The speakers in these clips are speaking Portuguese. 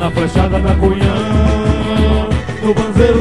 na fachada, da cunhã, no banzeiro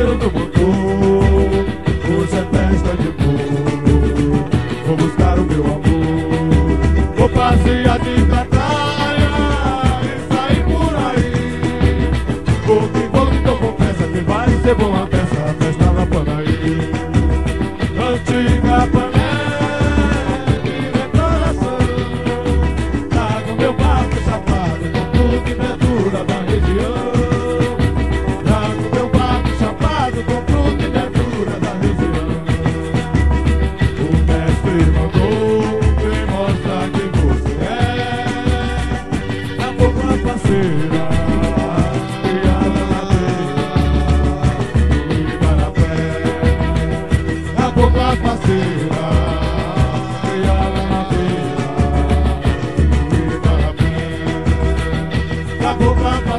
pelo do motor Hoje é festa de bolo Vou buscar o meu amor Vou passear de pra E sair por aí. Vou que vou, então confessa que vai ser bom até. boca